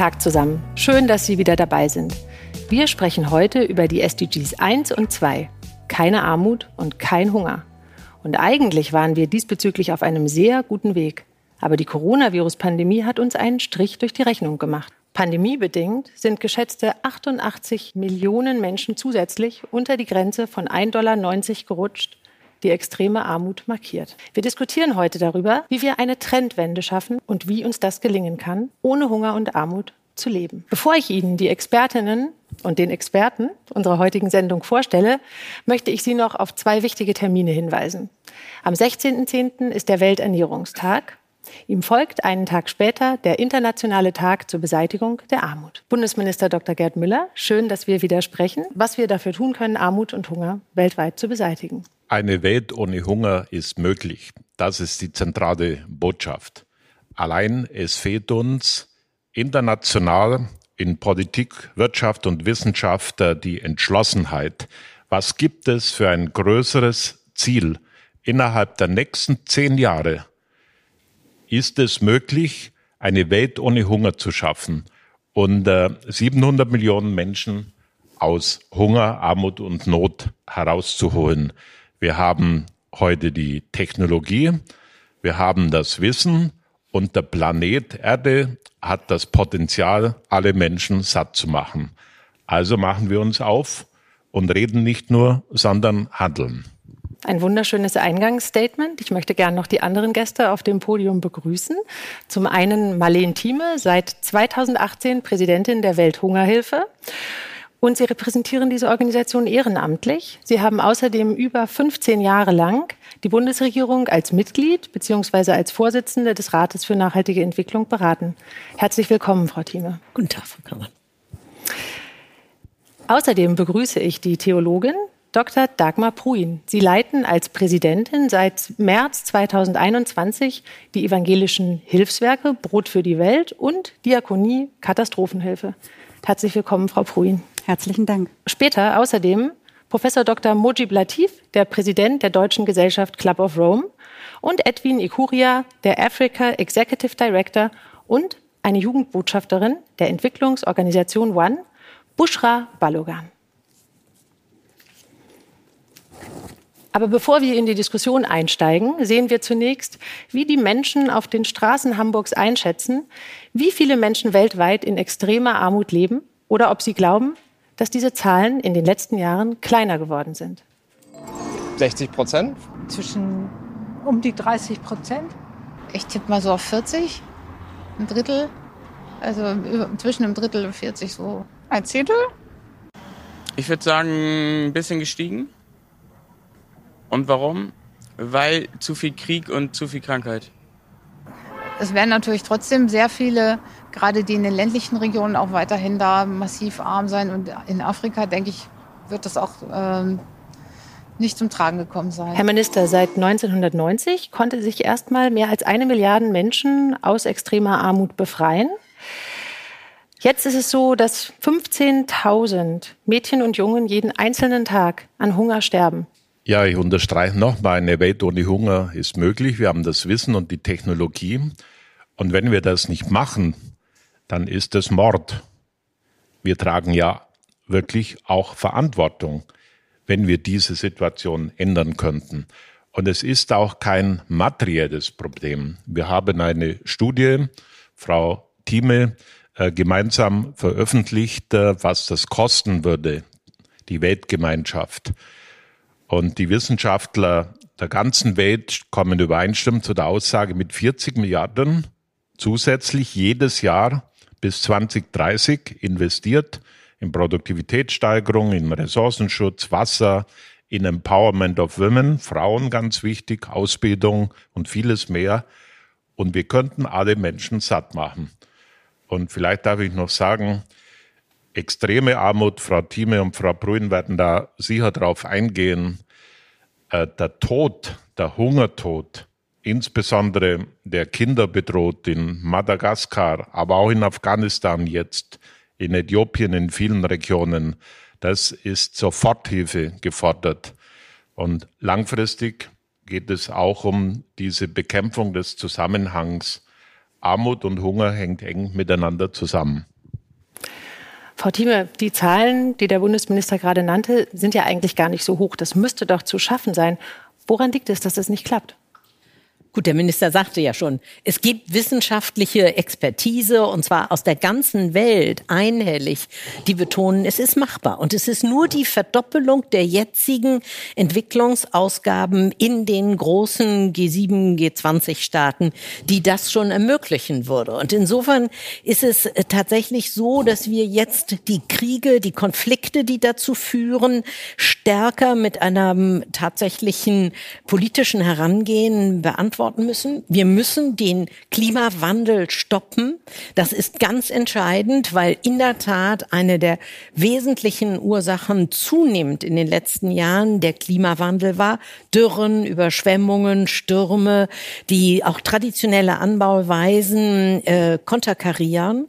Tag zusammen. Schön, dass Sie wieder dabei sind. Wir sprechen heute über die SDGs 1 und 2. Keine Armut und kein Hunger. Und eigentlich waren wir diesbezüglich auf einem sehr guten Weg. Aber die Coronavirus-Pandemie hat uns einen Strich durch die Rechnung gemacht. Pandemiebedingt sind geschätzte 88 Millionen Menschen zusätzlich unter die Grenze von 1,90 Dollar gerutscht, die extreme Armut markiert. Wir diskutieren heute darüber, wie wir eine Trendwende schaffen und wie uns das gelingen kann, ohne Hunger und Armut zu leben. Bevor ich Ihnen die Expertinnen und den Experten unserer heutigen Sendung vorstelle, möchte ich Sie noch auf zwei wichtige Termine hinweisen. Am 16.10. ist der Welternährungstag. Ihm folgt einen Tag später der Internationale Tag zur Beseitigung der Armut. Bundesminister Dr. Gerd Müller, schön, dass wir wieder sprechen, was wir dafür tun können, Armut und Hunger weltweit zu beseitigen. Eine Welt ohne Hunger ist möglich. Das ist die zentrale Botschaft. Allein es fehlt uns international in Politik, Wirtschaft und Wissenschaft äh, die Entschlossenheit. Was gibt es für ein größeres Ziel innerhalb der nächsten zehn Jahre? Ist es möglich, eine Welt ohne Hunger zu schaffen und äh, 700 Millionen Menschen aus Hunger, Armut und Not herauszuholen? Wir haben heute die Technologie, wir haben das Wissen und der Planet Erde hat das Potenzial, alle Menschen satt zu machen. Also machen wir uns auf und reden nicht nur, sondern handeln. Ein wunderschönes Eingangsstatement. Ich möchte gerne noch die anderen Gäste auf dem Podium begrüßen. Zum einen Marlene Thieme, seit 2018 Präsidentin der Welthungerhilfe. Und Sie repräsentieren diese Organisation ehrenamtlich. Sie haben außerdem über 15 Jahre lang die Bundesregierung als Mitglied bzw. als Vorsitzende des Rates für nachhaltige Entwicklung beraten. Herzlich willkommen, Frau Thieme. Guten Tag, Frau Kammer. Außerdem begrüße ich die Theologin Dr. Dagmar Pruin. Sie leiten als Präsidentin seit März 2021 die evangelischen Hilfswerke Brot für die Welt und Diakonie Katastrophenhilfe. Herzlich willkommen, Frau Pruin. Herzlichen Dank. Später außerdem Professor Dr. Mojib Latif, der Präsident der Deutschen Gesellschaft Club of Rome, und Edwin Ikuria, der Africa Executive Director und eine Jugendbotschafterin der Entwicklungsorganisation One, Bushra Balogan. Aber bevor wir in die Diskussion einsteigen, sehen wir zunächst, wie die Menschen auf den Straßen Hamburgs einschätzen, wie viele Menschen weltweit in extremer Armut leben oder ob sie glauben, dass diese Zahlen in den letzten Jahren kleiner geworden sind. 60 Prozent? Zwischen um die 30 Prozent. Ich tippe mal so auf 40, ein Drittel. Also zwischen einem Drittel und 40 so. Ein Zehntel? Ich würde sagen, ein bisschen gestiegen. Und warum? Weil zu viel Krieg und zu viel Krankheit. Es werden natürlich trotzdem sehr viele gerade die in den ländlichen Regionen auch weiterhin da massiv arm sein. Und in Afrika, denke ich, wird das auch ähm, nicht zum Tragen gekommen sein. Herr Minister, seit 1990 konnte sich erstmal mehr als eine Milliarde Menschen aus extremer Armut befreien. Jetzt ist es so, dass 15.000 Mädchen und Jungen jeden einzelnen Tag an Hunger sterben. Ja, ich unterstreiche nochmal, eine Welt ohne Hunger ist möglich. Wir haben das Wissen und die Technologie. Und wenn wir das nicht machen, dann ist es Mord. Wir tragen ja wirklich auch Verantwortung, wenn wir diese Situation ändern könnten. Und es ist auch kein materielles Problem. Wir haben eine Studie, Frau Thieme, äh, gemeinsam veröffentlicht, äh, was das kosten würde, die Weltgemeinschaft. Und die Wissenschaftler der ganzen Welt kommen übereinstimmend zu der Aussage, mit 40 Milliarden zusätzlich jedes Jahr bis 2030 investiert in Produktivitätssteigerung, in Ressourcenschutz, Wasser, in Empowerment of Women, Frauen ganz wichtig, Ausbildung und vieles mehr. Und wir könnten alle Menschen satt machen. Und vielleicht darf ich noch sagen, extreme Armut, Frau Thieme und Frau Brühen werden da sicher drauf eingehen. Äh, der Tod, der Hungertod, insbesondere der Kinder bedroht in Madagaskar, aber auch in Afghanistan jetzt, in Äthiopien, in vielen Regionen. Das ist Soforthilfe gefordert. Und langfristig geht es auch um diese Bekämpfung des Zusammenhangs Armut und Hunger hängt eng miteinander zusammen. Frau Thieme, die Zahlen, die der Bundesminister gerade nannte, sind ja eigentlich gar nicht so hoch. Das müsste doch zu schaffen sein. Woran liegt es, dass das nicht klappt? Gut, der Minister sagte ja schon, es gibt wissenschaftliche Expertise und zwar aus der ganzen Welt einhellig, die betonen, es ist machbar. Und es ist nur die Verdoppelung der jetzigen Entwicklungsausgaben in den großen G7, G20-Staaten, die das schon ermöglichen würde. Und insofern ist es äh, tatsächlich so, dass wir jetzt die Kriege, die Konflikte, die dazu führen, stärker mit einem tatsächlichen politischen Herangehen beantworten beantworten müssen. Wir müssen den Klimawandel stoppen. Das ist ganz entscheidend, weil in der Tat eine der wesentlichen Ursachen zunehmend in den letzten Jahren der Klimawandel war. Dürren, Überschwemmungen, Stürme, die auch traditionelle Anbauweisen äh, konterkarieren.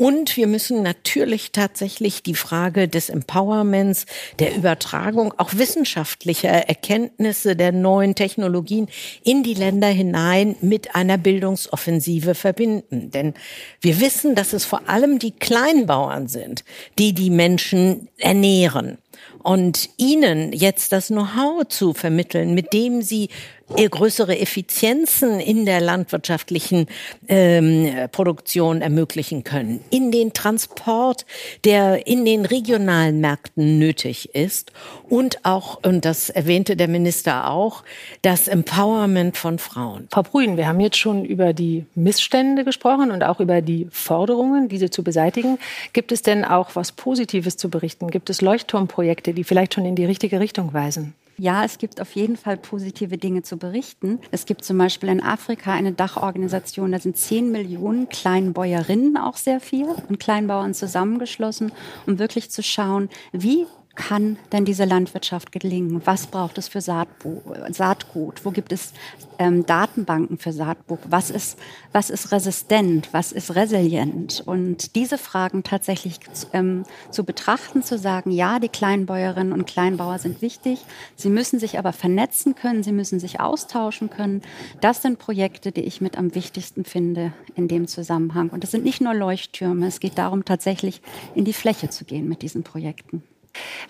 Und wir müssen natürlich tatsächlich die Frage des Empowerments, der Übertragung auch wissenschaftlicher Erkenntnisse der neuen Technologien in die Länder hinein mit einer Bildungsoffensive verbinden. Denn wir wissen, dass es vor allem die Kleinbauern sind, die die Menschen ernähren. Und ihnen jetzt das Know-how zu vermitteln, mit dem sie größere Effizienzen in der landwirtschaftlichen ähm, Produktion ermöglichen können, in den Transport, der in den regionalen Märkten nötig ist und auch, und das erwähnte der Minister auch, das Empowerment von Frauen. Frau Brühen, wir haben jetzt schon über die Missstände gesprochen und auch über die Forderungen, diese zu beseitigen. Gibt es denn auch was Positives zu berichten? Gibt es Leuchtturmprojekte, die vielleicht schon in die richtige Richtung weisen? Ja, es gibt auf jeden Fall positive Dinge zu berichten. Es gibt zum Beispiel in Afrika eine Dachorganisation, da sind 10 Millionen Kleinbäuerinnen auch sehr viel und Kleinbauern zusammengeschlossen, um wirklich zu schauen, wie kann denn diese Landwirtschaft gelingen? Was braucht es für Saatbu Saatgut? Wo gibt es ähm, Datenbanken für Saatgut? Was ist, was ist resistent? Was ist resilient? Und diese Fragen tatsächlich ähm, zu betrachten, zu sagen, ja, die Kleinbäuerinnen und Kleinbauer sind wichtig. Sie müssen sich aber vernetzen können. Sie müssen sich austauschen können. Das sind Projekte, die ich mit am wichtigsten finde in dem Zusammenhang. Und es sind nicht nur Leuchttürme. Es geht darum, tatsächlich in die Fläche zu gehen mit diesen Projekten.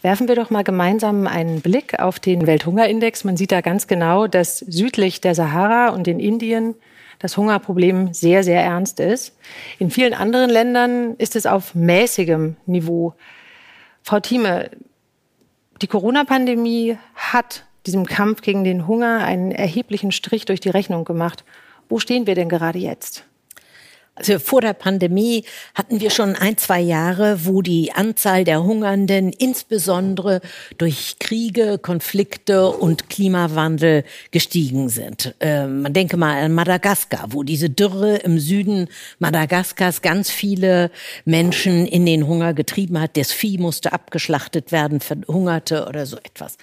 Werfen wir doch mal gemeinsam einen Blick auf den Welthungerindex. Man sieht da ganz genau, dass südlich der Sahara und in Indien das Hungerproblem sehr, sehr ernst ist. In vielen anderen Ländern ist es auf mäßigem Niveau. Frau Thieme, die Corona-Pandemie hat diesem Kampf gegen den Hunger einen erheblichen Strich durch die Rechnung gemacht. Wo stehen wir denn gerade jetzt? Also vor der Pandemie hatten wir schon ein, zwei Jahre, wo die Anzahl der Hungernden insbesondere durch Kriege, Konflikte und Klimawandel gestiegen sind. Äh, man denke mal an Madagaskar, wo diese Dürre im Süden Madagaskars ganz viele Menschen in den Hunger getrieben hat. Das Vieh musste abgeschlachtet werden, verhungerte oder so etwas.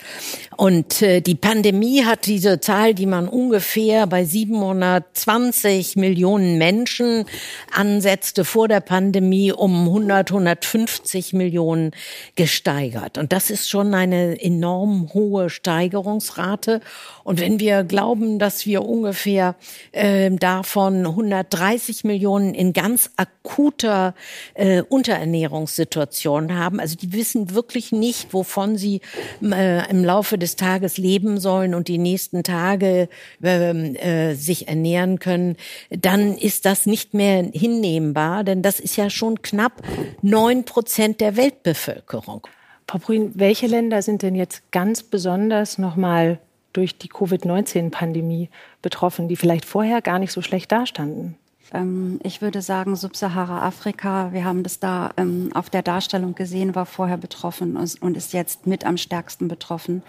Und äh, die Pandemie hat diese Zahl, die man ungefähr bei 720 Millionen Menschen ansetzte vor der Pandemie um 100, 150 Millionen gesteigert. Und das ist schon eine enorm hohe Steigerungsrate. Und wenn wir glauben, dass wir ungefähr äh, davon 130 Millionen in ganz akuter äh, Unterernährungssituation haben, also die wissen wirklich nicht, wovon sie äh, im Laufe des Tages leben sollen und die nächsten Tage ähm, äh, sich ernähren können, dann ist das nicht mehr hinnehmbar, denn das ist ja schon knapp neun Prozent der Weltbevölkerung. Frau Brün, welche Länder sind denn jetzt ganz besonders nochmal durch die Covid-19-Pandemie betroffen, die vielleicht vorher gar nicht so schlecht dastanden? Ähm, ich würde sagen, Subsahara-Afrika, wir haben das da ähm, auf der Darstellung gesehen, war vorher betroffen und ist jetzt mit am stärksten betroffen.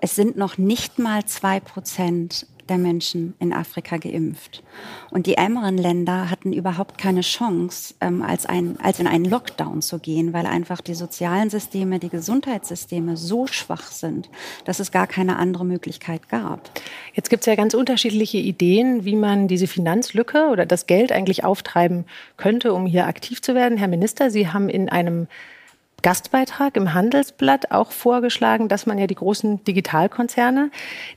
Es sind noch nicht mal zwei Prozent der Menschen in Afrika geimpft. Und die ärmeren Länder hatten überhaupt keine Chance, ähm, als, ein, als in einen Lockdown zu gehen, weil einfach die sozialen Systeme, die Gesundheitssysteme so schwach sind, dass es gar keine andere Möglichkeit gab. Jetzt gibt es ja ganz unterschiedliche Ideen, wie man diese Finanzlücke oder das Geld eigentlich auftreiben könnte, um hier aktiv zu werden. Herr Minister, Sie haben in einem Gastbeitrag im Handelsblatt auch vorgeschlagen, dass man ja die großen Digitalkonzerne,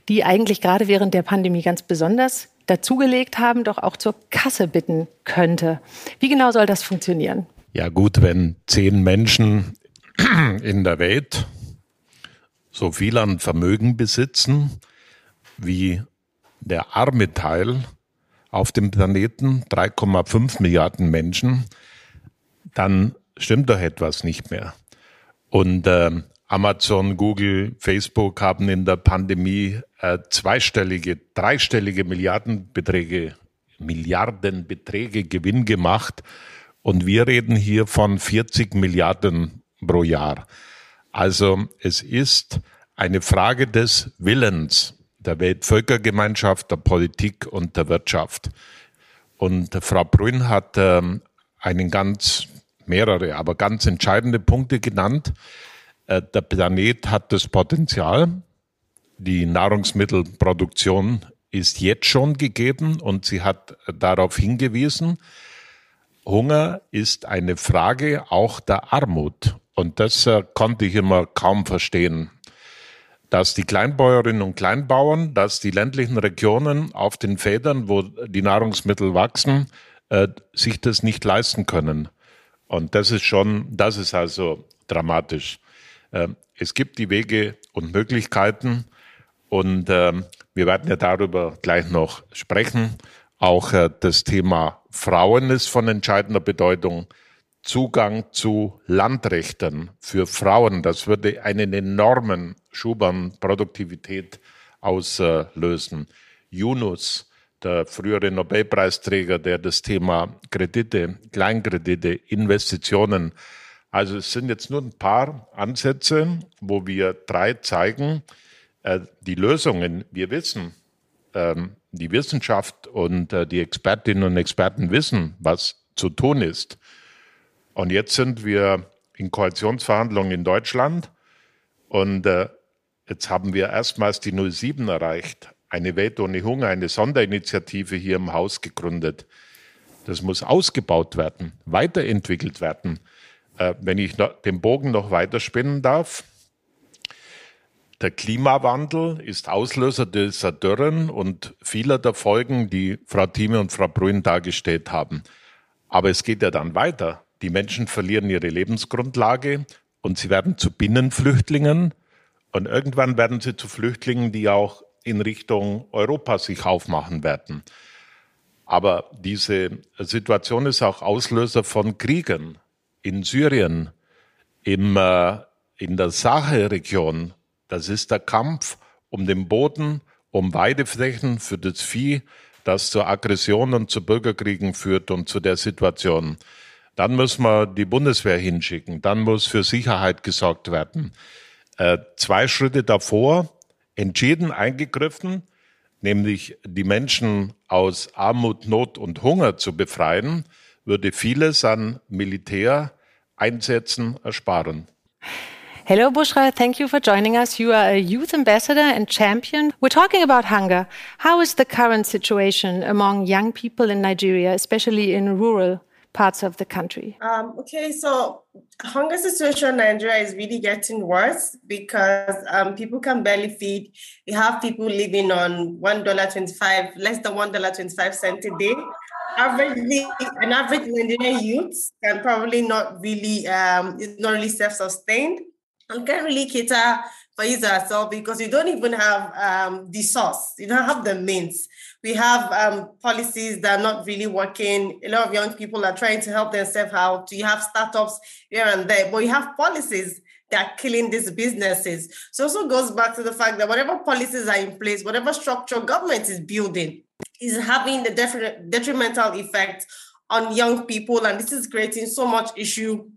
die eigentlich gerade während der Pandemie ganz besonders dazugelegt haben, doch auch zur Kasse bitten könnte. Wie genau soll das funktionieren? Ja gut, wenn zehn Menschen in der Welt so viel an Vermögen besitzen wie der arme Teil auf dem Planeten, 3,5 Milliarden Menschen, dann stimmt doch etwas nicht mehr. Und äh, Amazon, Google, Facebook haben in der Pandemie äh, zweistellige, dreistellige Milliardenbeträge, Milliardenbeträge Gewinn gemacht. Und wir reden hier von 40 Milliarden pro Jahr. Also es ist eine Frage des Willens der Weltvölkergemeinschaft, der Politik und der Wirtschaft. Und Frau Brünn hat ähm, einen ganz, mehrere, aber ganz entscheidende Punkte genannt. Äh, der Planet hat das Potenzial. Die Nahrungsmittelproduktion ist jetzt schon gegeben und sie hat darauf hingewiesen, Hunger ist eine Frage auch der Armut. Und das äh, konnte ich immer kaum verstehen dass die Kleinbäuerinnen und Kleinbauern, dass die ländlichen Regionen auf den Feldern, wo die Nahrungsmittel wachsen, äh, sich das nicht leisten können. Und das ist schon, das ist also dramatisch. Äh, es gibt die Wege und Möglichkeiten und äh, wir werden ja darüber gleich noch sprechen. Auch äh, das Thema Frauen ist von entscheidender Bedeutung. Zugang zu Landrechten für Frauen, das würde einen enormen Schub an Produktivität auslösen. Yunus, der frühere Nobelpreisträger, der das Thema Kredite, Kleinkredite, Investitionen, also es sind jetzt nur ein paar Ansätze, wo wir drei zeigen, äh, die Lösungen, wir wissen, ähm, die Wissenschaft und äh, die Expertinnen und Experten wissen, was zu tun ist. Und jetzt sind wir in Koalitionsverhandlungen in Deutschland und äh, jetzt haben wir erstmals die 07 erreicht. Eine Welt ohne Hunger, eine Sonderinitiative hier im Haus gegründet. Das muss ausgebaut werden, weiterentwickelt werden. Äh, wenn ich den Bogen noch weiter spinnen darf, der Klimawandel ist Auslöser dieser Dürren und vieler der Folgen, die Frau Thieme und Frau Brühen dargestellt haben. Aber es geht ja dann weiter. Die Menschen verlieren ihre Lebensgrundlage und sie werden zu Binnenflüchtlingen. Und irgendwann werden sie zu Flüchtlingen, die auch in Richtung Europa sich aufmachen werden. Aber diese Situation ist auch Auslöser von Kriegen in Syrien, im, äh, in der Sahelregion. Das ist der Kampf um den Boden, um Weideflächen für das Vieh, das zur Aggression und zu Bürgerkriegen führt und zu der Situation. Dann muss man die Bundeswehr hinschicken. Dann muss für Sicherheit gesorgt werden. Äh, zwei Schritte davor entschieden eingegriffen, nämlich die Menschen aus Armut, Not und Hunger zu befreien, würde vieles an Militäreinsätzen ersparen. Hello, Bushra. Thank you for joining us. You are a youth ambassador and champion. We're talking about hunger. How is the current situation among young people in Nigeria, especially in rural parts of the country? Um, okay, so hunger situation in Nigeria is really getting worse because um, people can barely feed. You have people living on one dollar twenty-five, less than one dollar twenty-five cent a day. Averagely, an average Nigerian youth can probably not really, um, not really self-sustained and can't really cater for his or herself because you don't even have um, the source, you don't have the means we have um, policies that are not really working. A lot of young people are trying to help themselves out. You have startups here and there, but you have policies that are killing these businesses. So it also goes back to the fact that whatever policies are in place, whatever structure government is building, is having the detrimental effect on young people. And this is creating so much issue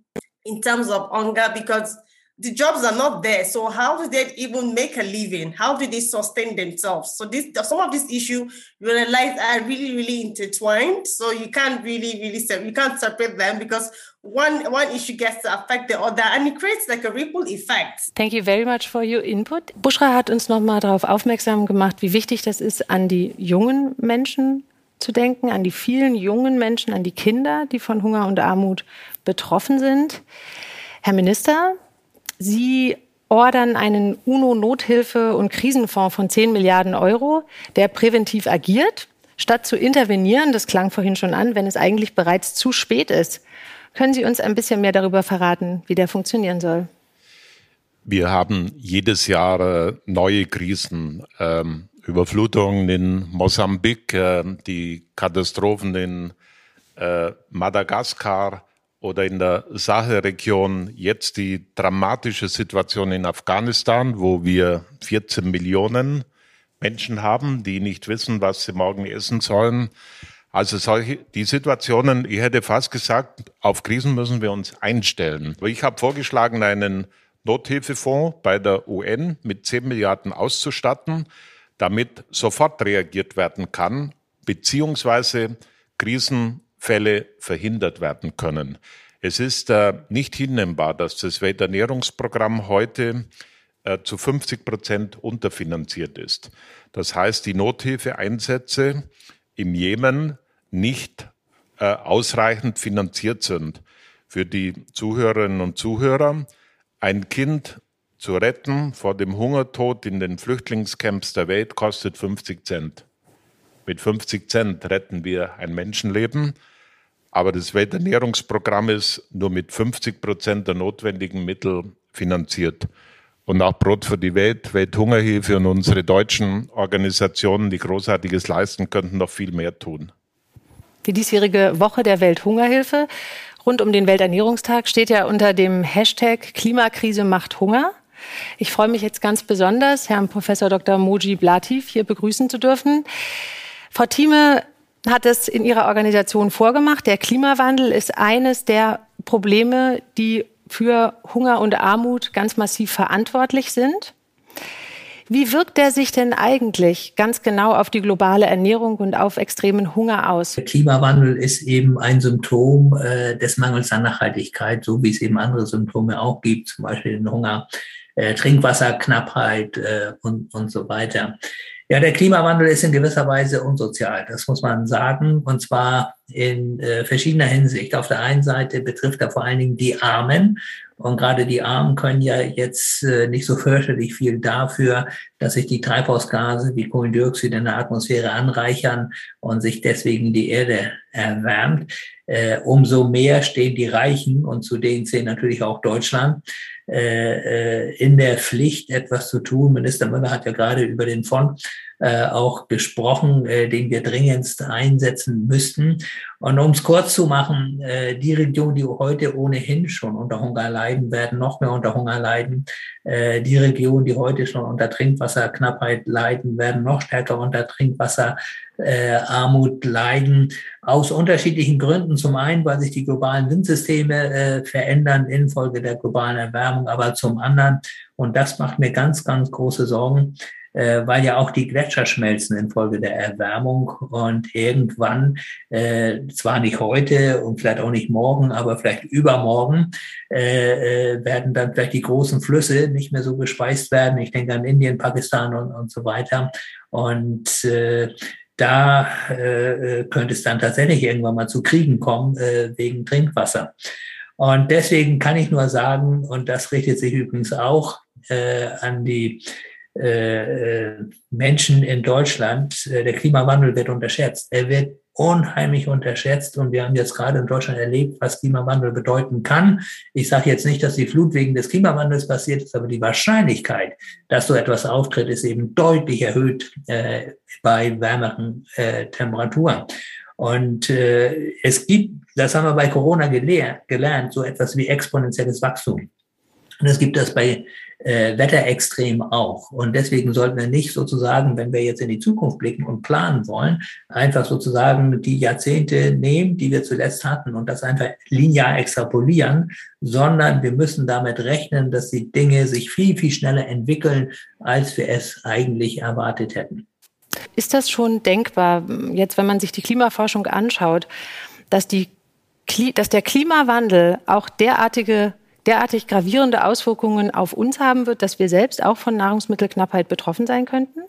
in terms of hunger because the jobs are not there. So how do they even make a living? How do they sustain themselves? So this some of these issues you realize are really, really intertwined. So you can't really, really you can't separate them because one one issue gets to affect the other and it creates like a ripple effect. Thank you very much for your input. Bushra hat uns nochmal darauf aufmerksam gemacht, wie wichtig das ist, an die jungen Menschen zu denken, an die vielen jungen Menschen, an die Kinder, die von Hunger und Armut betroffen sind. Herr Minister, Sie ordern einen UNO-Nothilfe- und Krisenfonds von 10 Milliarden Euro, der präventiv agiert, statt zu intervenieren, das klang vorhin schon an, wenn es eigentlich bereits zu spät ist. Können Sie uns ein bisschen mehr darüber verraten, wie der funktionieren soll? Wir haben jedes Jahr äh, neue Krisen. Ähm, Überflutungen in Mosambik, äh, die Katastrophen in äh, Madagaskar oder in der Sahelregion, jetzt die dramatische Situation in Afghanistan, wo wir 14 Millionen Menschen haben, die nicht wissen, was sie morgen essen sollen. Also solche, die Situationen, ich hätte fast gesagt, auf Krisen müssen wir uns einstellen. Ich habe vorgeschlagen, einen Nothilfefonds bei der UN mit 10 Milliarden auszustatten, damit sofort reagiert werden kann, beziehungsweise Krisenfälle verhindert werden können. Es ist äh, nicht hinnehmbar, dass das Welternährungsprogramm heute äh, zu 50 Prozent unterfinanziert ist. Das heißt, die Nothilfeeinsätze im Jemen nicht äh, ausreichend finanziert sind. Für die Zuhörerinnen und Zuhörer, ein Kind zu retten vor dem Hungertod in den Flüchtlingscamps der Welt kostet 50 Cent. Mit 50 Cent retten wir ein Menschenleben, aber das Welternährungsprogramm ist nur mit 50 Prozent der notwendigen Mittel finanziert. Und auch Brot für die Welt, Welthungerhilfe und unsere deutschen Organisationen, die Großartiges leisten, könnten noch viel mehr tun. Die diesjährige Woche der Welthungerhilfe rund um den Welternährungstag steht ja unter dem Hashtag Klimakrise macht Hunger. Ich freue mich jetzt ganz besonders, Herrn Professor Dr. Moji Blatif hier begrüßen zu dürfen. Frau Thieme hat es in ihrer Organisation vorgemacht. Der Klimawandel ist eines der Probleme, die für Hunger und Armut ganz massiv verantwortlich sind. Wie wirkt der sich denn eigentlich ganz genau auf die globale Ernährung und auf extremen Hunger aus? Der Klimawandel ist eben ein Symptom äh, des Mangels an Nachhaltigkeit, so wie es eben andere Symptome auch gibt, zum Beispiel den Hunger, äh, Trinkwasserknappheit äh, und, und so weiter. Ja, der Klimawandel ist in gewisser Weise unsozial, das muss man sagen, und zwar in äh, verschiedener Hinsicht. Auf der einen Seite betrifft er vor allen Dingen die Armen und gerade die Armen können ja jetzt äh, nicht so fürchterlich viel dafür, dass sich die Treibhausgase wie Kohlendioxid in der Atmosphäre anreichern und sich deswegen die Erde erwärmt. Äh, umso mehr stehen die Reichen und zu denen zählen natürlich auch Deutschland äh, in der Pflicht, etwas zu tun. Minister Müller hat ja gerade über den Fonds äh, auch gesprochen, äh, den wir dringendst einsetzen müssten. Und um es kurz zu machen, äh, die Regionen, die heute ohnehin schon unter Hunger leiden, werden noch mehr unter Hunger leiden. Äh, die Regionen, die heute schon unter Trinkwasserknappheit leiden, werden noch stärker unter Trinkwasserarmut leiden. Aus unterschiedlichen Gründen. Zum einen, weil sich die globalen Windsysteme äh, verändern infolge der globalen Erwärmung, aber zum anderen, und das macht mir ganz, ganz große Sorgen, äh, weil ja auch die Gletscher schmelzen infolge der Erwärmung und irgendwann, äh, zwar nicht heute und vielleicht auch nicht morgen, aber vielleicht übermorgen, äh, äh, werden dann vielleicht die großen Flüsse nicht mehr so gespeist werden. Ich denke an Indien, Pakistan und, und so weiter. Und äh, da äh, könnte es dann tatsächlich irgendwann mal zu Kriegen kommen äh, wegen Trinkwasser. Und deswegen kann ich nur sagen, und das richtet sich übrigens auch äh, an die äh, äh, Menschen in Deutschland, äh, der Klimawandel wird unterschätzt. Er wird unheimlich unterschätzt und wir haben jetzt gerade in Deutschland erlebt, was Klimawandel bedeuten kann. Ich sage jetzt nicht, dass die Flut wegen des Klimawandels passiert ist, aber die Wahrscheinlichkeit, dass so etwas auftritt, ist eben deutlich erhöht äh, bei wärmeren äh, Temperaturen. Und äh, es gibt, das haben wir bei Corona gelernt, gelernt, so etwas wie exponentielles Wachstum. Und es gibt das bei äh, Wetterextrem auch. Und deswegen sollten wir nicht sozusagen, wenn wir jetzt in die Zukunft blicken und planen wollen, einfach sozusagen die Jahrzehnte nehmen, die wir zuletzt hatten und das einfach linear extrapolieren, sondern wir müssen damit rechnen, dass die Dinge sich viel, viel schneller entwickeln, als wir es eigentlich erwartet hätten. Ist das schon denkbar, jetzt wenn man sich die Klimaforschung anschaut, dass, die, dass der Klimawandel auch derartige derartig gravierende Auswirkungen auf uns haben wird, dass wir selbst auch von Nahrungsmittelknappheit betroffen sein könnten?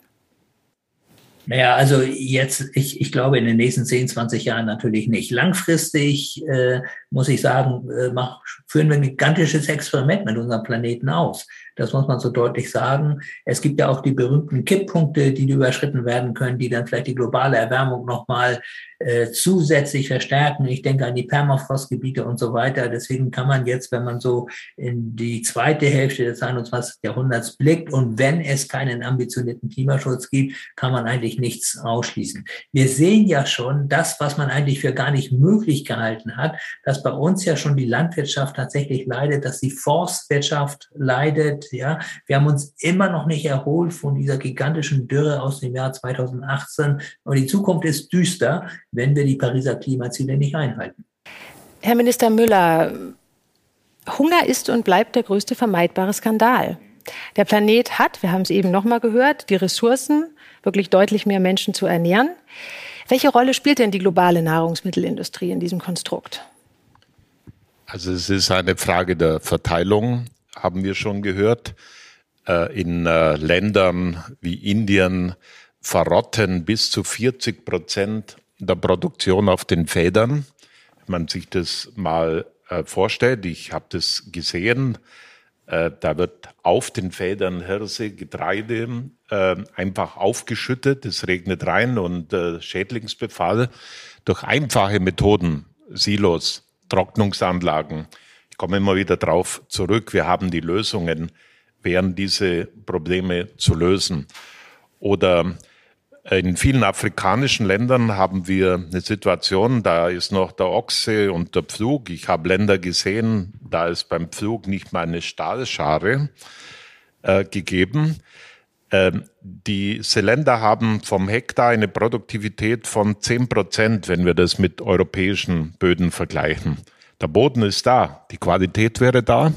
Naja, also jetzt, ich, ich glaube in den nächsten 10, 20 Jahren natürlich nicht. Langfristig äh, muss ich sagen, äh, mach, führen wir ein gigantisches Experiment mit unserem Planeten aus. Das muss man so deutlich sagen. Es gibt ja auch die berühmten Kipppunkte, die überschritten werden können, die dann vielleicht die globale Erwärmung nochmal äh, zusätzlich verstärken. Ich denke an die Permafrostgebiete und so weiter. Deswegen kann man jetzt, wenn man so in die zweite Hälfte des 21. Jahrhunderts blickt und wenn es keinen ambitionierten Klimaschutz gibt, kann man eigentlich nichts ausschließen. Wir sehen ja schon das, was man eigentlich für gar nicht möglich gehalten hat, dass bei uns ja schon die Landwirtschaft tatsächlich leidet, dass die Forstwirtschaft leidet, ja, wir haben uns immer noch nicht erholt von dieser gigantischen Dürre aus dem Jahr 2018 und die Zukunft ist düster, wenn wir die Pariser Klimaziele nicht einhalten. Herr Minister Müller, Hunger ist und bleibt der größte vermeidbare Skandal. Der Planet hat, wir haben es eben noch mal gehört, die Ressourcen, wirklich deutlich mehr Menschen zu ernähren. Welche Rolle spielt denn die globale Nahrungsmittelindustrie in diesem Konstrukt? Also es ist eine Frage der Verteilung haben wir schon gehört. Äh, in äh, Ländern wie Indien verrotten bis zu 40 Prozent der Produktion auf den Federn. Wenn man sich das mal äh, vorstellt, ich habe das gesehen, da wird auf den Federn Hirse, Getreide einfach aufgeschüttet, es regnet rein und Schädlingsbefall durch einfache Methoden, Silos, Trocknungsanlagen, ich komme immer wieder darauf zurück, wir haben die Lösungen, wären diese Probleme zu lösen. Oder in vielen afrikanischen Ländern haben wir eine Situation, da ist noch der Ochse und der Pflug. Ich habe Länder gesehen, da ist beim Pflug nicht mal eine Stahlschare äh, gegeben. Ähm, diese Länder haben vom Hektar eine Produktivität von 10 Prozent, wenn wir das mit europäischen Böden vergleichen. Der Boden ist da, die Qualität wäre da.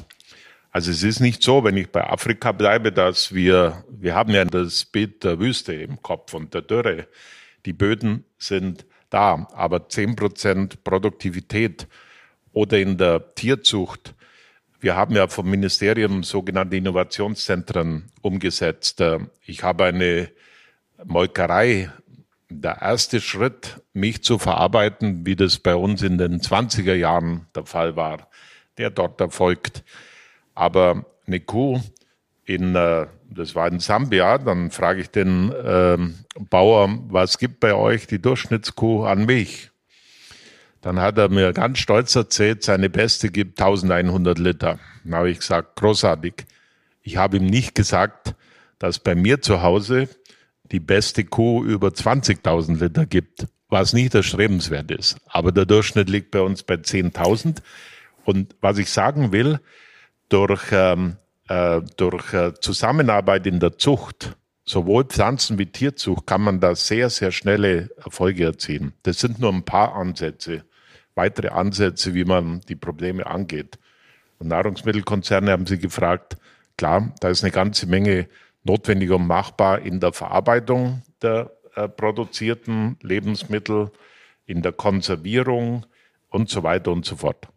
Also es ist nicht so, wenn ich bei Afrika bleibe, dass wir, wir haben ja das Bild der Wüste im Kopf und der Dürre. Die Böden sind da, aber zehn Prozent Produktivität oder in der Tierzucht. Wir haben ja vom Ministerium sogenannte Innovationszentren umgesetzt. Ich habe eine Molkerei der erste Schritt, mich zu verarbeiten, wie das bei uns in den 20er Jahren der Fall war, der dort erfolgt. Aber eine Kuh in, äh, das war in Sambia, dann frage ich den äh, Bauer, was gibt bei euch die Durchschnittskuh an Milch? Dann hat er mir ganz stolz erzählt, seine beste gibt 1100 Liter. Dann habe ich gesagt, großartig. Ich habe ihm nicht gesagt, dass bei mir zu Hause die beste Kuh über 20.000 Liter gibt, was nicht erstrebenswert ist. Aber der Durchschnitt liegt bei uns bei 10.000. Und was ich sagen will, durch, ähm, äh, durch äh, Zusammenarbeit in der Zucht, sowohl Pflanzen- wie Tierzucht, kann man da sehr, sehr schnelle Erfolge erzielen. Das sind nur ein paar Ansätze, weitere Ansätze, wie man die Probleme angeht. Und Nahrungsmittelkonzerne haben Sie gefragt, klar, da ist eine ganze Menge notwendig und machbar in der Verarbeitung der äh, produzierten Lebensmittel, in der Konservierung und so weiter und so fort.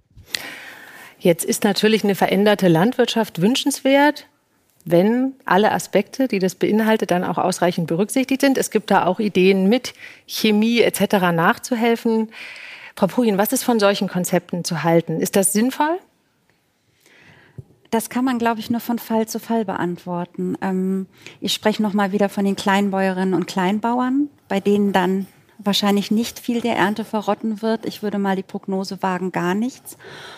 Jetzt ist natürlich eine veränderte Landwirtschaft wünschenswert, wenn alle Aspekte, die das beinhaltet, dann auch ausreichend berücksichtigt sind. Es gibt da auch Ideen mit Chemie etc. nachzuhelfen. Frau Purin, was ist von solchen Konzepten zu halten? Ist das sinnvoll? Das kann man, glaube ich, nur von Fall zu Fall beantworten. Ähm, ich spreche noch mal wieder von den Kleinbäuerinnen und Kleinbauern, bei denen dann wahrscheinlich nicht viel der Ernte verrotten wird. Ich würde mal die Prognose wagen, gar nichts.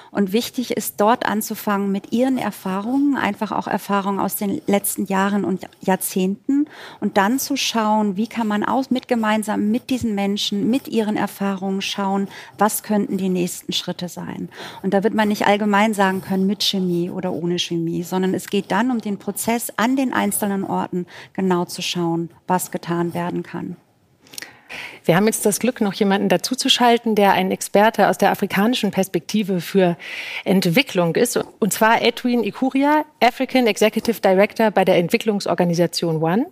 Und wichtig ist dort anzufangen mit ihren Erfahrungen, einfach auch Erfahrungen aus den letzten Jahren und Jahrzehnten und dann zu schauen, wie kann man aus, mit gemeinsam mit diesen Menschen, mit ihren Erfahrungen schauen, was könnten die nächsten Schritte sein. Und da wird man nicht allgemein sagen können, mit Chemie oder ohne Chemie, sondern es geht dann um den Prozess an den einzelnen Orten genau zu schauen, was getan werden kann. Wir haben jetzt das Glück, noch jemanden dazuzuschalten, der ein Experte aus der afrikanischen Perspektive für Entwicklung ist. Und zwar Edwin Ikuria, African Executive Director bei der Entwicklungsorganisation One.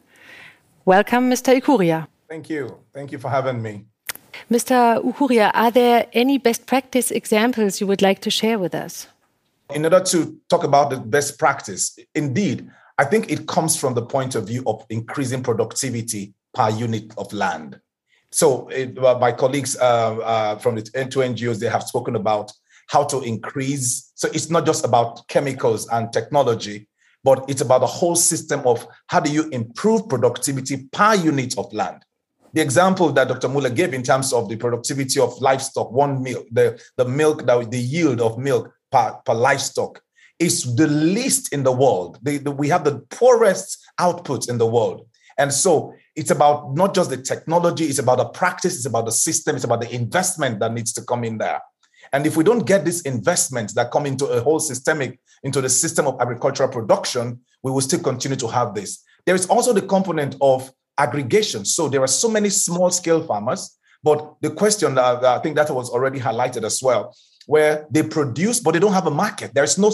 Welcome, Mr. Ikuria. Thank you. Thank you for having me. Mr. Ukuria, are there any best practice examples you would like to share with us? In order to talk about the best practice, indeed, I think it comes from the point of view of increasing productivity per unit of land. So it, uh, my colleagues uh, uh, from the N2 NGOs, they have spoken about how to increase. So it's not just about chemicals and technology, but it's about the whole system of how do you improve productivity per unit of land. The example that Dr. Muller gave in terms of the productivity of livestock, one milk, the, the milk, the, the yield of milk per, per livestock is the least in the world. The, the, we have the poorest outputs in the world. And so it's about not just the technology, it's about the practice, it's about the system, it's about the investment that needs to come in there. And if we don't get these investments that come into a whole systemic, into the system of agricultural production, we will still continue to have this. There is also the component of aggregation. So there are so many small scale farmers, but the question that I think that was already highlighted as well, where they produce, but they don't have a market. There is no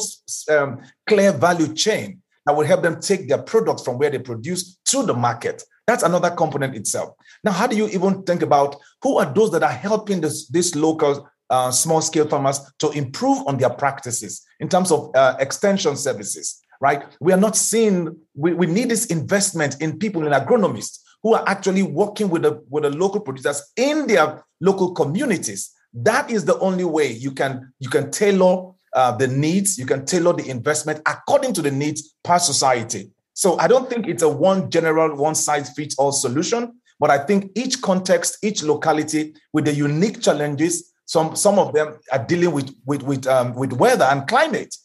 um, clear value chain that will help them take their products from where they produce to the market. That's another component itself. Now, how do you even think about who are those that are helping this, local uh, small scale farmers to improve on their practices in terms of uh, extension services, right? We are not seeing, we, we need this investment in people, in agronomists who are actually working with the, with the local producers in their local communities. That is the only way you can, you can tailor uh, the needs, you can tailor the investment according to the needs per society. So I don't think it's a one general, one size fits all solution, but I think each context, each locality with the unique challenges some some of them are dealing with with with um, with weather and climate,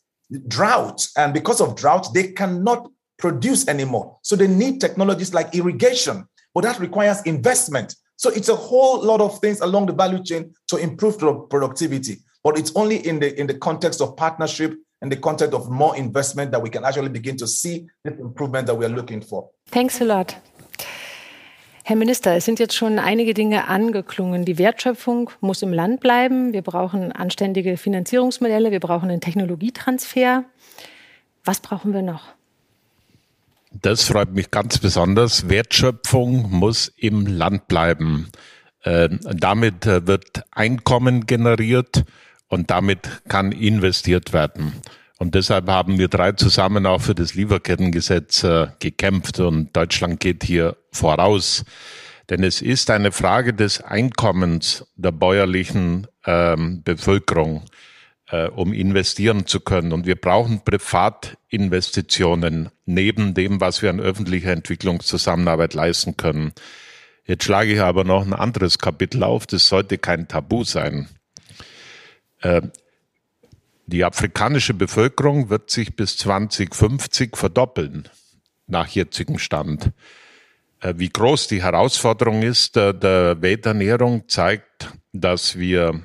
drought, and because of drought, they cannot produce anymore. So they need technologies like irrigation, but that requires investment. So it's a whole lot of things along the value chain to improve productivity. But it's only in the in the context of partnership and the context of more investment that we can actually begin to see the improvement that we are looking for. Thanks a lot. Herr Minister, es sind jetzt schon einige Dinge angeklungen. Die Wertschöpfung muss im Land bleiben. Wir brauchen anständige Finanzierungsmodelle. Wir brauchen einen Technologietransfer. Was brauchen wir noch? Das freut mich ganz besonders. Wertschöpfung muss im Land bleiben. Äh, damit äh, wird Einkommen generiert und damit kann investiert werden. Und deshalb haben wir drei zusammen auch für das Lieferkettengesetz äh, gekämpft und Deutschland geht hier voraus. Denn es ist eine Frage des Einkommens der bäuerlichen ähm, Bevölkerung, äh, um investieren zu können. Und wir brauchen Privatinvestitionen neben dem, was wir an öffentlicher Entwicklungszusammenarbeit leisten können. Jetzt schlage ich aber noch ein anderes Kapitel auf. Das sollte kein Tabu sein. Äh, die afrikanische Bevölkerung wird sich bis 2050 verdoppeln, nach jetzigem Stand. Äh, wie groß die Herausforderung ist äh, der Welternährung zeigt, dass wir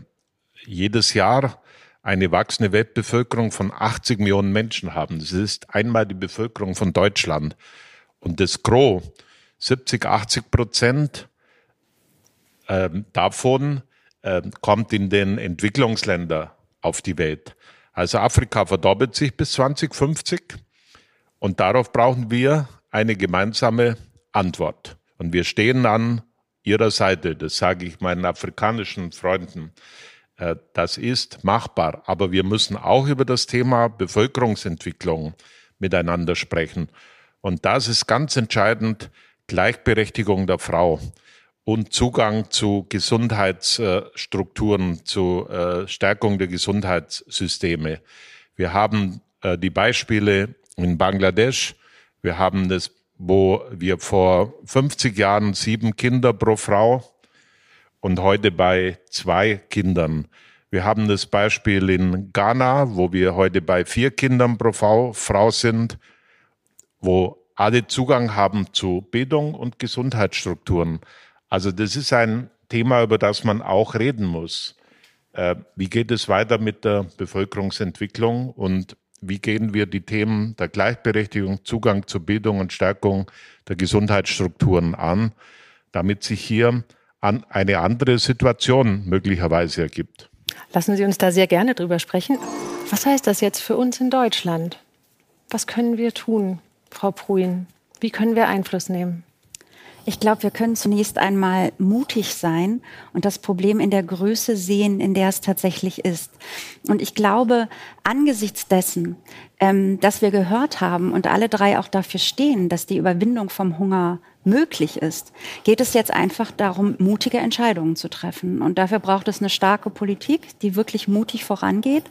jedes Jahr eine wachsende Weltbevölkerung von 80 Millionen Menschen haben. Das ist einmal die Bevölkerung von Deutschland. Und das Gros, 70, 80 Prozent äh, davon äh, kommt in den Entwicklungsländern auf die Welt. Also Afrika verdoppelt sich bis 2050 und darauf brauchen wir eine gemeinsame Antwort. Und wir stehen an Ihrer Seite, das sage ich meinen afrikanischen Freunden. Äh, das ist machbar, aber wir müssen auch über das Thema Bevölkerungsentwicklung miteinander sprechen. Und das ist ganz entscheidend, Gleichberechtigung der Frau und Zugang zu Gesundheitsstrukturen, zu äh, Stärkung der Gesundheitssysteme. Wir haben äh, die Beispiele in Bangladesch. Wir haben das, wo wir vor 50 Jahren sieben Kinder pro Frau und heute bei zwei Kindern. Wir haben das Beispiel in Ghana, wo wir heute bei vier Kindern pro Frau, Frau sind, wo alle Zugang haben zu Bildung und Gesundheitsstrukturen. Also das ist ein Thema, über das man auch reden muss. Äh, wie geht es weiter mit der Bevölkerungsentwicklung und wie gehen wir die Themen der Gleichberechtigung, Zugang zur Bildung und Stärkung der Gesundheitsstrukturen an, damit sich hier an eine andere Situation möglicherweise ergibt. Lassen Sie uns da sehr gerne drüber sprechen. Was heißt das jetzt für uns in Deutschland? Was können wir tun, Frau Pruin? Wie können wir Einfluss nehmen? Ich glaube, wir können zunächst einmal mutig sein und das Problem in der Größe sehen, in der es tatsächlich ist. Und ich glaube, angesichts dessen, ähm, dass wir gehört haben und alle drei auch dafür stehen, dass die Überwindung vom Hunger möglich ist, geht es jetzt einfach darum, mutige Entscheidungen zu treffen. Und dafür braucht es eine starke Politik, die wirklich mutig vorangeht.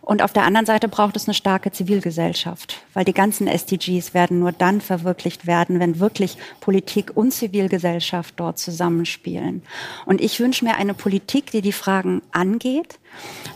Und auf der anderen Seite braucht es eine starke Zivilgesellschaft, weil die ganzen SDGs werden nur dann verwirklicht werden, wenn wirklich Politik und Zivilgesellschaft dort zusammenspielen. Und ich wünsche mir eine Politik, die die Fragen angeht,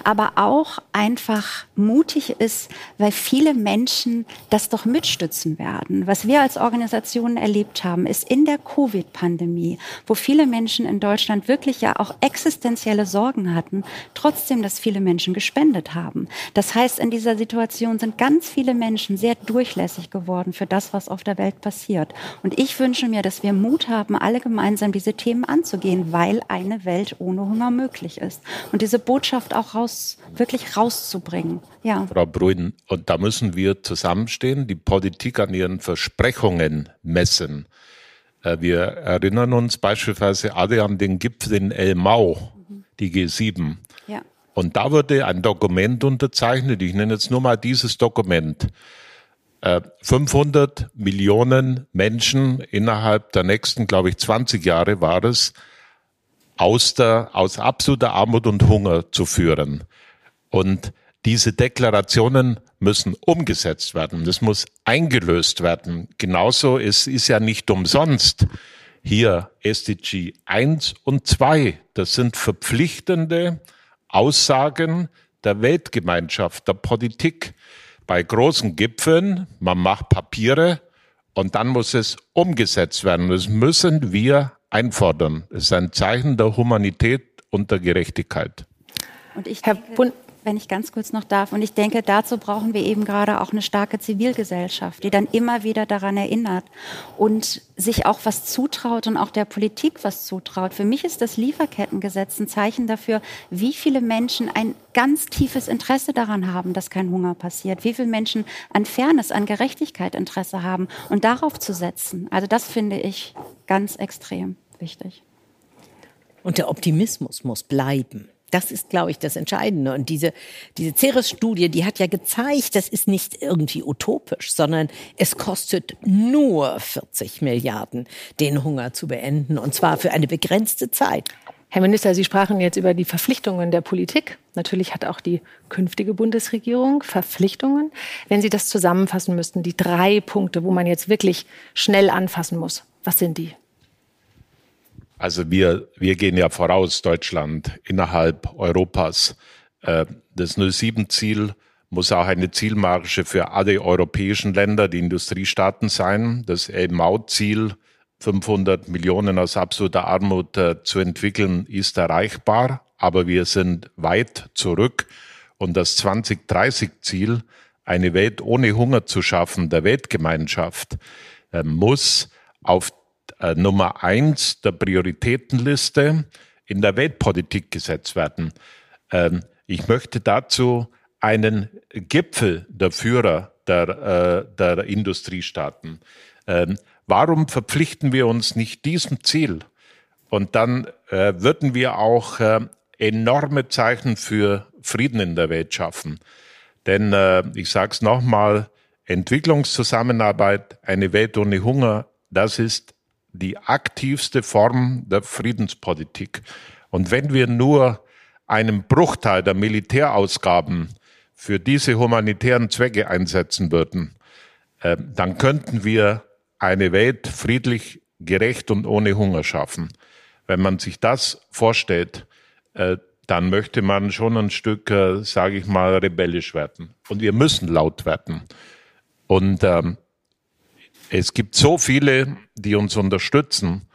aber auch einfach mutig ist, weil viele Menschen das doch mitstützen werden. Was wir als Organisationen erlebt haben, ist in der Covid-Pandemie, wo viele Menschen in Deutschland wirklich ja auch existenzielle Sorgen hatten, trotzdem, dass viele Menschen gespendet haben. Das heißt, in dieser Situation sind ganz viele Menschen sehr durchlässig geworden für das, was auf der Welt passiert. Und ich wünsche mir, dass wir Mut haben, alle gemeinsam diese Themen anzugehen, weil eine Welt ohne Hunger möglich ist. Und diese Botschaft auch raus, wirklich rauszubringen. Ja. Frau Brüden, und da müssen wir zusammenstehen, die Politik an ihren Versprechungen messen. Äh, wir erinnern uns beispielsweise alle an den Gipfel in El Mau, die G7. Ja. Und da wurde ein Dokument unterzeichnet, ich nenne jetzt nur mal dieses Dokument. 500 äh, Millionen Menschen innerhalb der nächsten, glaube ich, 20 Jahre war es, aus der, aus absoluter Armut und Hunger zu führen. Und diese Deklarationen müssen umgesetzt werden. Das muss eingelöst werden. Genauso es ist ja nicht umsonst hier SDG 1 und 2. Das sind verpflichtende Aussagen der Weltgemeinschaft, der Politik. Bei großen Gipfeln, man macht Papiere und dann muss es umgesetzt werden. Das müssen wir einfordern. Es ist ein Zeichen der Humanität und der Gerechtigkeit. Und ich Herr denke, wenn ich ganz kurz noch darf, und ich denke, dazu brauchen wir eben gerade auch eine starke Zivilgesellschaft, die dann immer wieder daran erinnert und sich auch was zutraut und auch der Politik was zutraut. Für mich ist das Lieferkettengesetz ein Zeichen dafür, wie viele Menschen ein ganz tiefes Interesse daran haben, dass kein Hunger passiert, wie viele Menschen an Fairness, an Gerechtigkeit Interesse haben und darauf zu setzen. Also das finde ich ganz extrem wichtig. Und der Optimismus muss bleiben. Das ist, glaube ich, das Entscheidende. Und diese, diese Ceres-Studie, die hat ja gezeigt, das ist nicht irgendwie utopisch, sondern es kostet nur 40 Milliarden, den Hunger zu beenden. Und zwar für eine begrenzte Zeit. Herr Minister, Sie sprachen jetzt über die Verpflichtungen der Politik. Natürlich hat auch die künftige Bundesregierung Verpflichtungen. Wenn Sie das zusammenfassen müssten, die drei Punkte, wo man jetzt wirklich schnell anfassen muss, was sind die? Also wir, wir gehen ja voraus, Deutschland, innerhalb Europas. Äh, das 07-Ziel muss auch eine Zielmarge für alle europäischen Länder, die Industriestaaten sein. Das LMAU-Ziel, 500 Millionen aus absoluter Armut äh, zu entwickeln, ist erreichbar, aber wir sind weit zurück. Und das 2030-Ziel, eine Welt ohne Hunger zu schaffen, der Weltgemeinschaft, äh, muss auf äh, Nummer eins der Prioritätenliste in der Weltpolitik gesetzt werden. Ähm, ich möchte dazu einen Gipfel der Führer der, äh, der Industriestaaten. Ähm, warum verpflichten wir uns nicht diesem Ziel? Und dann äh, würden wir auch äh, enorme Zeichen für Frieden in der Welt schaffen. Denn äh, ich sage es nochmal, Entwicklungszusammenarbeit, eine Welt ohne Hunger, das ist die aktivste Form der Friedenspolitik. Und wenn wir nur einen Bruchteil der Militärausgaben für diese humanitären Zwecke einsetzen würden, äh, dann könnten wir eine Welt friedlich, gerecht und ohne Hunger schaffen. Wenn man sich das vorstellt, äh, dann möchte man schon ein Stück, äh, sage ich mal, rebellisch werden. Und wir müssen laut werden. Und ähm, es gibt so viele, die uns unterstützen.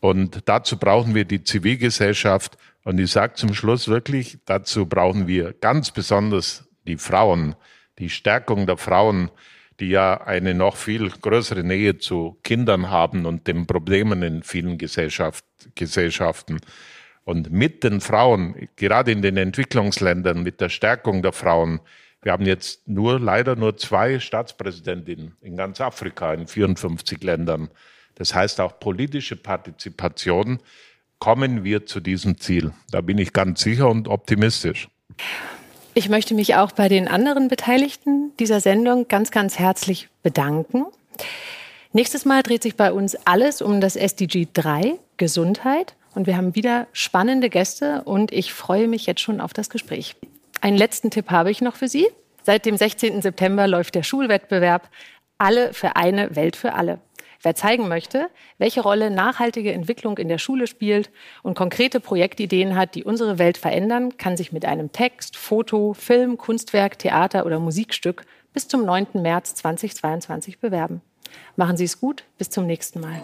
Und dazu brauchen wir die Zivilgesellschaft. Und ich sage zum Schluss wirklich, dazu brauchen wir ganz besonders die Frauen, die Stärkung der Frauen, die ja eine noch viel größere Nähe zu Kindern haben und den Problemen in vielen Gesellschaft, Gesellschaften. Und mit den Frauen, gerade in den Entwicklungsländern, mit der Stärkung der Frauen, wir haben jetzt nur leider nur zwei Staatspräsidentinnen in ganz Afrika, in 54 Ländern. Das heißt auch politische Partizipation, kommen wir zu diesem Ziel. Da bin ich ganz sicher und optimistisch. Ich möchte mich auch bei den anderen Beteiligten dieser Sendung ganz, ganz herzlich bedanken. Nächstes Mal dreht sich bei uns alles um das SDG 3, Gesundheit. Und wir haben wieder spannende Gäste und ich freue mich jetzt schon auf das Gespräch. Einen letzten Tipp habe ich noch für Sie. Seit dem 16. September läuft der Schulwettbewerb Alle für eine, Welt für alle. Wer zeigen möchte, welche Rolle nachhaltige Entwicklung in der Schule spielt und konkrete Projektideen hat, die unsere Welt verändern, kann sich mit einem Text, Foto, Film, Kunstwerk, Theater oder Musikstück bis zum 9. März 2022 bewerben. Machen Sie es gut, bis zum nächsten Mal.